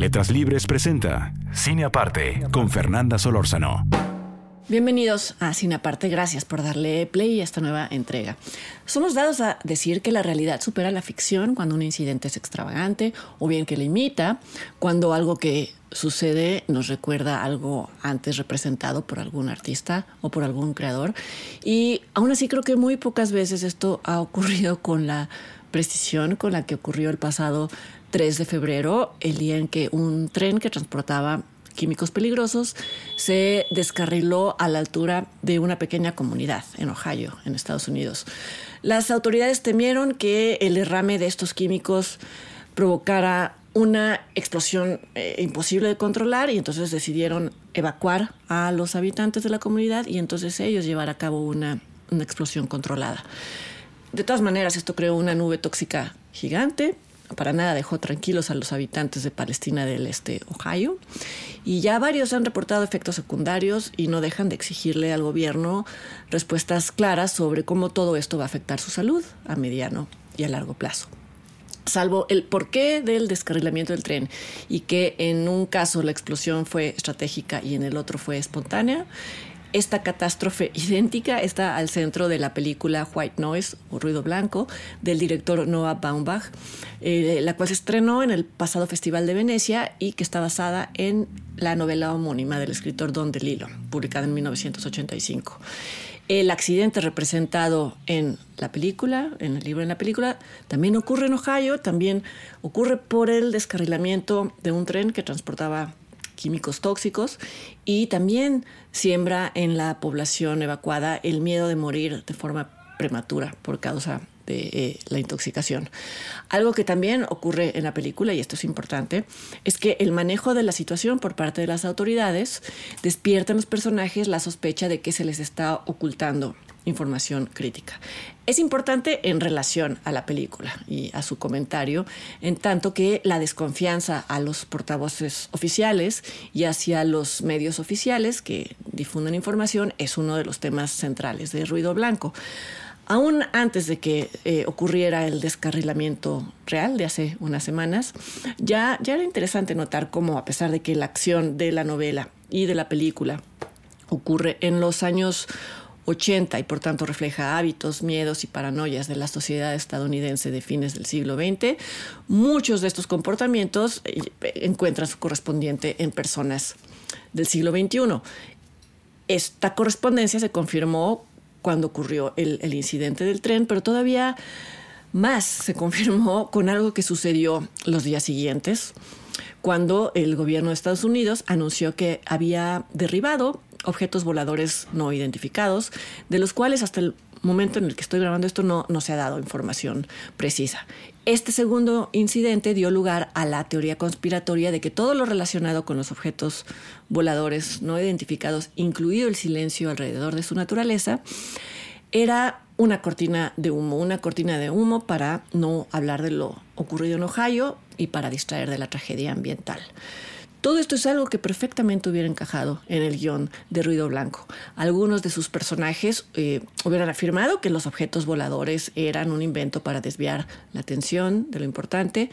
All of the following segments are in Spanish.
Letras Libres presenta Cine Aparte con Fernanda Solórzano. Bienvenidos a Cine Aparte, gracias por darle play a esta nueva entrega. Somos dados a decir que la realidad supera la ficción cuando un incidente es extravagante o bien que la imita, cuando algo que sucede nos recuerda algo antes representado por algún artista o por algún creador. Y aún así creo que muy pocas veces esto ha ocurrido con la precisión con la que ocurrió el pasado 3 de febrero, el día en que un tren que transportaba químicos peligrosos se descarriló a la altura de una pequeña comunidad en Ohio, en Estados Unidos. Las autoridades temieron que el derrame de estos químicos provocara una explosión eh, imposible de controlar y entonces decidieron evacuar a los habitantes de la comunidad y entonces ellos llevar a cabo una, una explosión controlada. De todas maneras, esto creó una nube tóxica gigante, para nada dejó tranquilos a los habitantes de Palestina del Este, Ohio, y ya varios han reportado efectos secundarios y no dejan de exigirle al gobierno respuestas claras sobre cómo todo esto va a afectar su salud a mediano y a largo plazo salvo el porqué del descarrilamiento del tren y que en un caso la explosión fue estratégica y en el otro fue espontánea. Esta catástrofe idéntica está al centro de la película White Noise o Ruido Blanco del director Noah Baumbach, eh, la cual se estrenó en el pasado Festival de Venecia y que está basada en la novela homónima del escritor Don DeLillo, publicada en 1985. El accidente representado en la película, en el libro en la película, también ocurre en Ohio, también ocurre por el descarrilamiento de un tren que transportaba químicos tóxicos y también siembra en la población evacuada el miedo de morir de forma prematura por causa de eh, la intoxicación. Algo que también ocurre en la película, y esto es importante, es que el manejo de la situación por parte de las autoridades despierta en los personajes la sospecha de que se les está ocultando información crítica. Es importante en relación a la película y a su comentario, en tanto que la desconfianza a los portavoces oficiales y hacia los medios oficiales que difunden información es uno de los temas centrales de Ruido Blanco aún antes de que eh, ocurriera el descarrilamiento real de hace unas semanas, ya, ya era interesante notar cómo, a pesar de que la acción de la novela y de la película ocurre en los años 80 y por tanto refleja hábitos, miedos y paranoias de la sociedad estadounidense de fines del siglo XX, muchos de estos comportamientos eh, encuentran su correspondiente en personas del siglo XXI. Esta correspondencia se confirmó cuando ocurrió el, incidente del tren, pero todavía más se confirmó con algo que sucedió los días siguientes, cuando el gobierno de Estados Unidos anunció que había derribado objetos voladores no identificados, de los cuales hasta el momento en el que estoy grabando esto no, no se ha dado información precisa. Este segundo incidente dio lugar a la teoría conspiratoria de que todo lo relacionado con los objetos voladores no identificados, incluido el silencio alrededor de su naturaleza, era una cortina de humo, una cortina de humo para no hablar de lo ocurrido en Ohio y para distraer de la tragedia ambiental. Todo esto es algo que perfectamente hubiera encajado en el guion de Ruido Blanco. Algunos de sus personajes eh, hubieran afirmado que los objetos voladores eran un invento para desviar la atención de lo importante.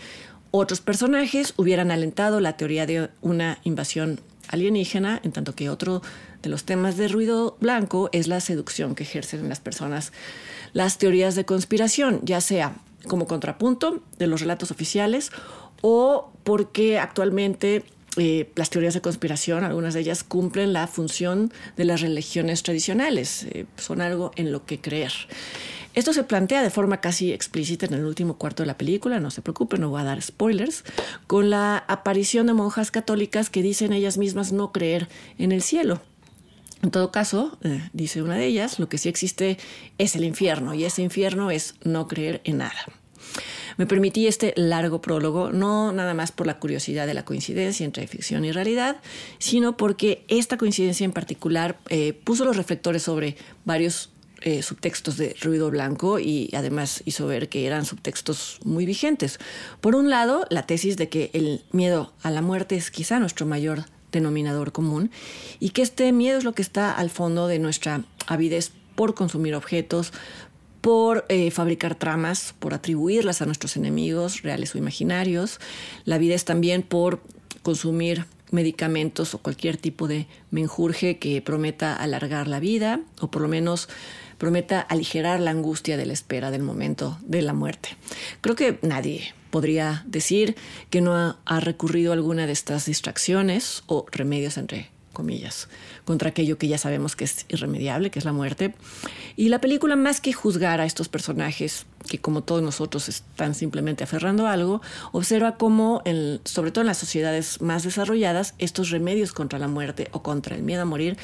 Otros personajes hubieran alentado la teoría de una invasión alienígena, en tanto que otro de los temas de Ruido Blanco es la seducción que ejercen en las personas las teorías de conspiración, ya sea como contrapunto de los relatos oficiales o porque actualmente eh, las teorías de conspiración, algunas de ellas cumplen la función de las religiones tradicionales, eh, son algo en lo que creer. Esto se plantea de forma casi explícita en el último cuarto de la película, no se preocupen, no voy a dar spoilers, con la aparición de monjas católicas que dicen ellas mismas no creer en el cielo. En todo caso, eh, dice una de ellas, lo que sí existe es el infierno y ese infierno es no creer en nada. Me permití este largo prólogo, no nada más por la curiosidad de la coincidencia entre ficción y realidad, sino porque esta coincidencia en particular eh, puso los reflectores sobre varios eh, subtextos de ruido blanco y además hizo ver que eran subtextos muy vigentes. Por un lado, la tesis de que el miedo a la muerte es quizá nuestro mayor denominador común y que este miedo es lo que está al fondo de nuestra avidez por consumir objetos, por eh, fabricar tramas, por atribuirlas a nuestros enemigos, reales o imaginarios. La avidez también por consumir medicamentos o cualquier tipo de menjurje que prometa alargar la vida o por lo menos prometa aligerar la angustia de la espera del momento de la muerte. Creo que nadie podría decir que no ha, recurrido a alguna de estas distracciones o remedios entre comillas, contra aquello que ya sabemos que es irremediable, que es la muerte. Y la película, más que juzgar a estos personajes que como todos nosotros están simplemente aferrando algo, observa cómo, sobre todo en las sociedades más desarrolladas, estos remedios contra la muerte o contra el miedo a morir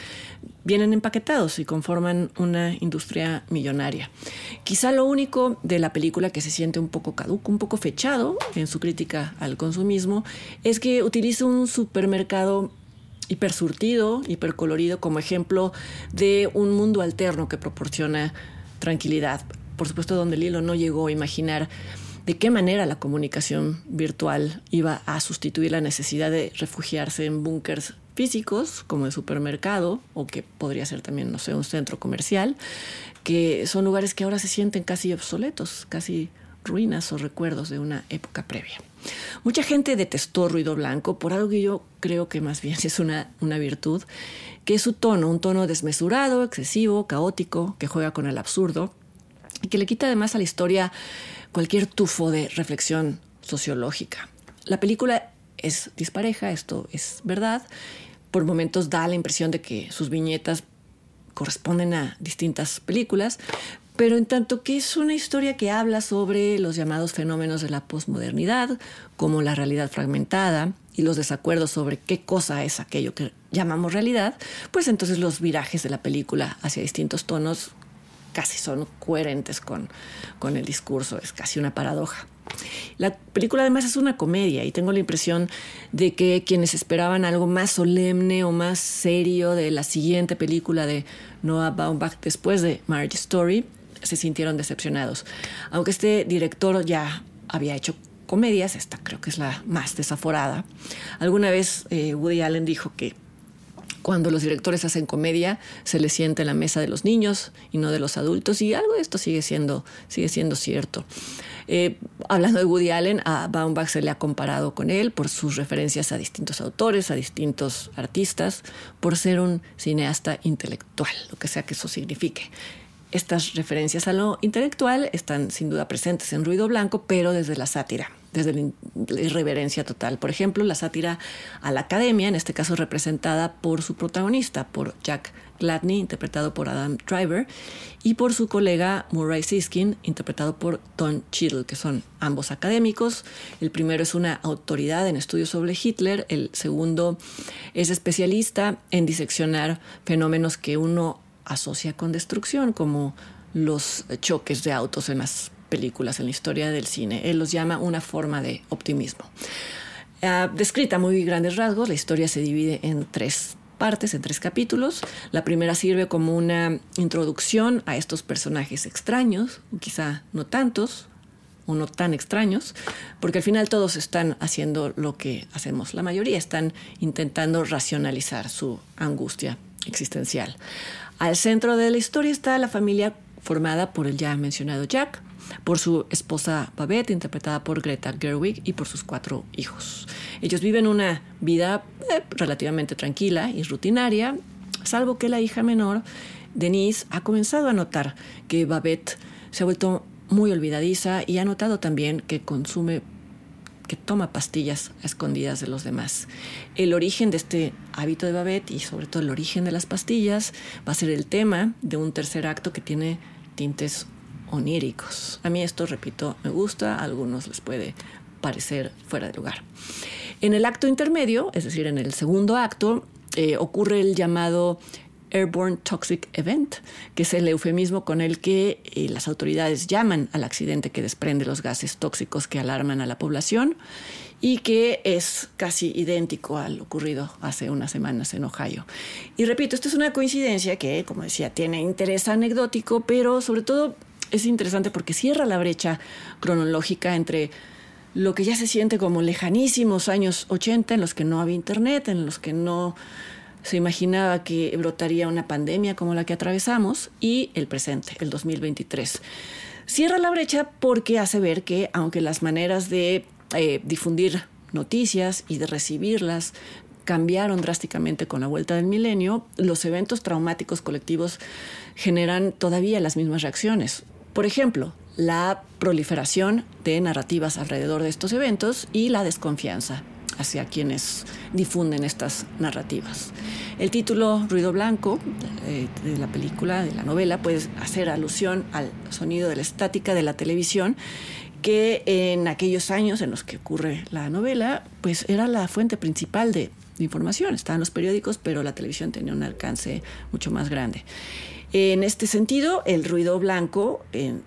vienen empaquetados y conforman una industria millonaria. Quizá lo único de la película que se siente un poco caduco, un poco fechado en su crítica al consumismo, es que utiliza un supermercado hipersurtido, hipercolorido como ejemplo de un mundo alterno que proporciona tranquilidad. Por supuesto, donde Lilo no llegó a imaginar de qué manera la comunicación virtual iba a sustituir la necesidad de refugiarse en búnkers físicos, como el supermercado, o que podría ser también, no sé, un centro comercial, que son lugares que ahora se sienten casi obsoletos, casi ruinas o recuerdos de una época previa. Mucha gente detestó Ruido Blanco por algo que yo creo que más bien es una, una virtud, que es su tono, un tono desmesurado, excesivo, caótico, que juega con el absurdo y que le quita además a la historia cualquier tufo de reflexión sociológica. La película es dispareja, esto es verdad. Por momentos da la impresión de que sus viñetas corresponden a distintas películas, pero en tanto que es una historia que habla sobre los llamados fenómenos de la posmodernidad, como la realidad fragmentada y los desacuerdos sobre qué cosa es aquello que llamamos realidad, pues entonces los virajes de la película hacia distintos tonos casi son coherentes con, con el discurso, es casi una paradoja. La película además es una comedia y tengo la impresión de que quienes esperaban algo más solemne o más serio de la siguiente película de Noah Baumbach después de Marriage Story se sintieron decepcionados. Aunque este director ya había hecho comedias, esta creo que es la más desaforada. Alguna vez eh, Woody Allen dijo que cuando los directores hacen comedia se les sienta en la mesa de los niños y no de los adultos y algo de esto sigue siendo, sigue siendo cierto. Eh, hablando de Woody Allen, a Baumbach se le ha comparado con él por sus referencias a distintos autores, a distintos artistas, por ser un cineasta intelectual, lo que sea que eso signifique. Estas referencias a lo intelectual están sin duda presentes en Ruido Blanco, pero desde la sátira, desde la irreverencia total. Por ejemplo, la sátira a la academia, en este caso representada por su protagonista, por Jack Gladney, interpretado por Adam Driver, y por su colega Murray Siskin, interpretado por Tom Cheadle, que son ambos académicos. El primero es una autoridad en estudios sobre Hitler, el segundo es especialista en diseccionar fenómenos que uno asocia con destrucción, como los choques de autos en las películas, en la historia del cine. Él los llama una forma de optimismo. Ah, descrita muy grandes rasgos, la historia se divide en tres partes, en tres capítulos. La primera sirve como una introducción a estos personajes extraños, quizá no tantos, o no tan extraños, porque al final todos están haciendo lo que hacemos. La mayoría están intentando racionalizar su angustia existencial. Al centro de la historia está la familia formada por el ya mencionado Jack, por su esposa Babette, interpretada por Greta Gerwig, y por sus cuatro hijos. Ellos viven una vida eh, relativamente tranquila y rutinaria, salvo que la hija menor, Denise, ha comenzado a notar que Babette se ha vuelto muy olvidadiza y ha notado también que consume que toma pastillas escondidas de los demás. El origen de este hábito de Babette y sobre todo el origen de las pastillas va a ser el tema de un tercer acto que tiene tintes oníricos. A mí esto, repito, me gusta, a algunos les puede parecer fuera de lugar. En el acto intermedio, es decir, en el segundo acto, eh, ocurre el llamado Airborne Toxic Event, que es el eufemismo con el que eh, las autoridades llaman al accidente que desprende los gases tóxicos que alarman a la población y que es casi idéntico al ocurrido hace unas semanas en Ohio. Y repito, esto es una coincidencia que, como decía, tiene interés anecdótico, pero sobre todo es interesante porque cierra la brecha cronológica entre lo que ya se siente como lejanísimos años 80 en los que no había internet, en los que no se imaginaba que brotaría una pandemia como la que atravesamos y el presente, el 2023. Cierra la brecha porque hace ver que aunque las maneras de eh, difundir noticias y de recibirlas cambiaron drásticamente con la vuelta del milenio, los eventos traumáticos colectivos generan todavía las mismas reacciones. Por ejemplo, la proliferación de narrativas alrededor de estos eventos y la desconfianza hacia quienes difunden estas narrativas. El título Ruido Blanco eh, de la película, de la novela, puede hacer alusión al sonido de la estática de la televisión que en aquellos años en los que ocurre la novela, pues era la fuente principal de, información. Estaban los periódicos, pero la televisión tenía un alcance mucho más grande. En este sentido, el ruido blanco en,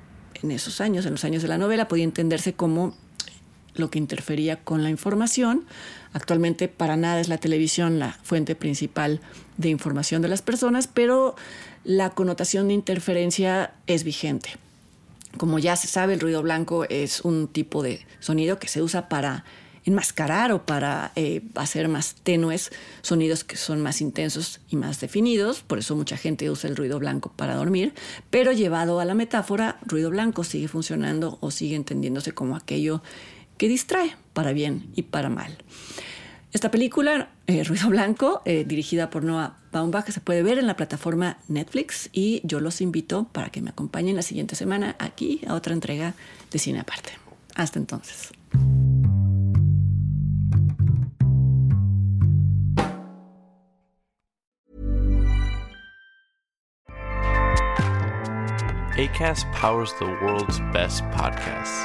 esos años, en los años de la novela, podía entenderse como lo que interfería con la información. Actualmente para nada es la televisión la fuente principal de información de las personas, pero la connotación de interferencia es vigente. Como ya se sabe, el ruido blanco es un tipo de sonido que se usa para enmascarar o para eh, hacer más tenues sonidos que son más intensos y más definidos. Por eso mucha gente usa el ruido blanco para dormir. Pero llevado a la metáfora, ruido blanco sigue funcionando o sigue entendiéndose como aquello que distrae para bien y para mal. Esta película, eh, Ruido Blanco, eh, dirigida por Noah Baumbach, se puede ver en la plataforma Netflix y yo los invito para que me acompañen la siguiente semana aquí a otra entrega de Cine Aparte. Hasta entonces. ACAST powers the world's best podcasts.